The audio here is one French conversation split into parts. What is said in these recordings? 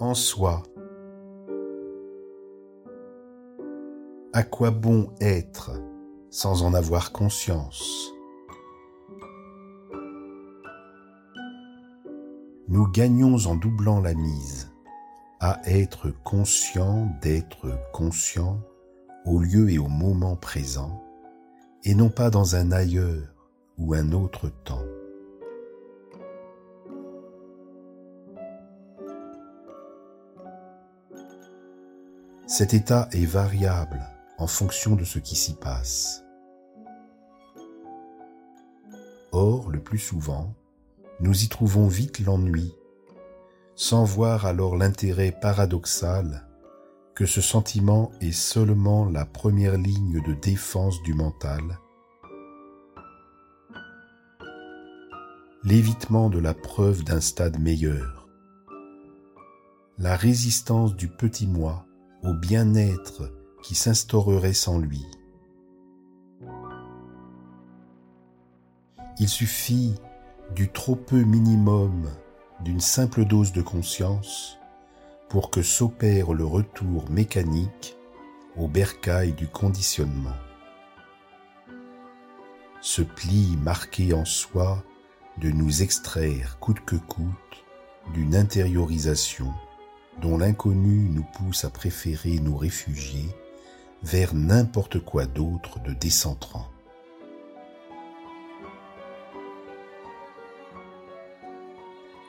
en soi. À quoi bon être sans en avoir conscience? Nous gagnons en doublant la mise à être conscient d'être conscient au lieu et au moment présent, et non pas dans un ailleurs ou un autre temps. Cet état est variable en fonction de ce qui s'y passe. Or, le plus souvent, nous y trouvons vite l'ennui, sans voir alors l'intérêt paradoxal que ce sentiment est seulement la première ligne de défense du mental, l'évitement de la preuve d'un stade meilleur, la résistance du petit moi au bien-être qui s'instaurerait sans lui. Il suffit du trop peu minimum d'une simple dose de conscience pour que s'opère le retour mécanique au bercail du conditionnement. Ce pli marqué en soi de nous extraire coûte que coûte d'une intériorisation dont l'inconnu nous pousse à préférer nous réfugier vers n'importe quoi d'autre de décentrant.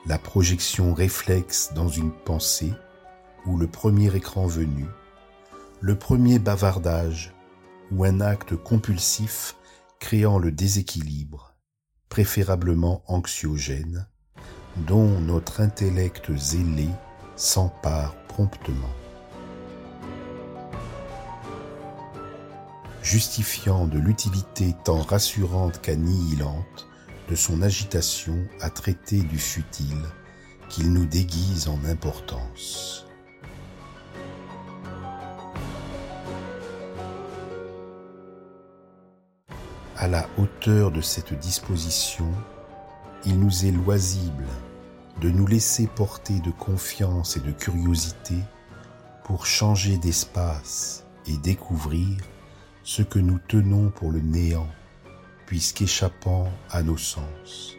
La projection réflexe dans une pensée ou le premier écran venu, le premier bavardage ou un acte compulsif créant le déséquilibre, préférablement anxiogène, dont notre intellect zélé s'empare promptement. Justifiant de l'utilité tant rassurante qu'annihilante de son agitation à traiter du futile qu'il nous déguise en importance. à la hauteur de cette disposition, il nous est loisible de nous laisser porter de confiance et de curiosité pour changer d'espace et découvrir ce que nous tenons pour le néant, puisqu'échappant à nos sens.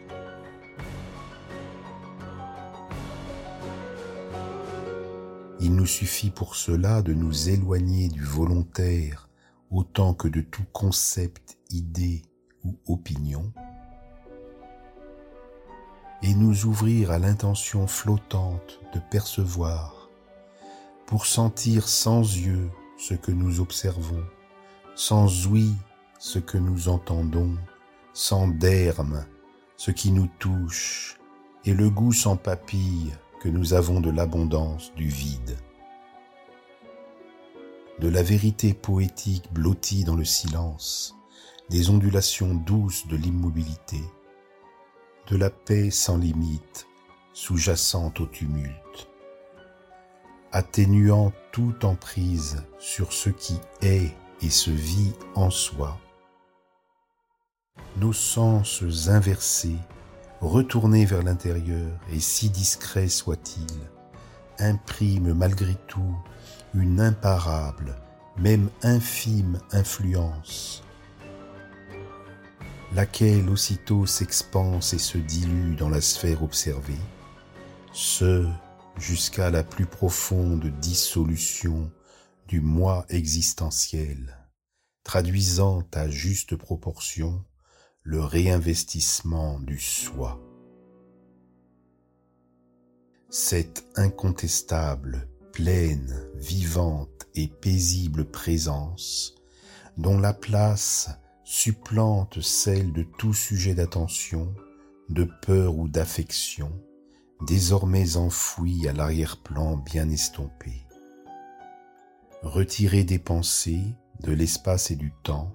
Il nous suffit pour cela de nous éloigner du volontaire autant que de tout concept, idée ou opinion, et nous ouvrir à l'intention flottante de percevoir, pour sentir sans yeux ce que nous observons, sans ouïe ce que nous entendons, sans derme ce qui nous touche, et le goût sans papille que nous avons de l'abondance du vide. De la vérité poétique blottie dans le silence, des ondulations douces de l'immobilité, de la paix sans limite sous-jacente au tumulte, atténuant toute emprise sur ce qui est et se vit en soi. Nos sens inversés, retournés vers l'intérieur, et si discrets soient-ils, impriment malgré tout une imparable, même infime influence, laquelle aussitôt s'expanse et se dilue dans la sphère observée, ce jusqu'à la plus profonde dissolution du moi existentiel, traduisant à juste proportion le réinvestissement du soi. Cette incontestable pleine, vivante et paisible présence, dont la place supplante celle de tout sujet d'attention, de peur ou d'affection, désormais enfoui à l'arrière-plan bien estompé. Retiré des pensées, de l'espace et du temps,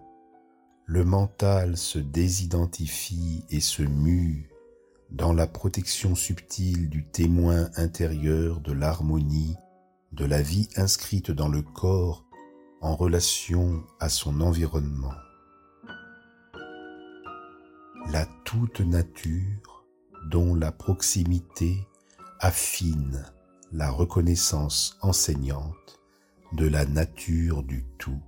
le mental se désidentifie et se mue dans la protection subtile du témoin intérieur de l'harmonie de la vie inscrite dans le corps en relation à son environnement. La toute nature dont la proximité affine la reconnaissance enseignante de la nature du tout.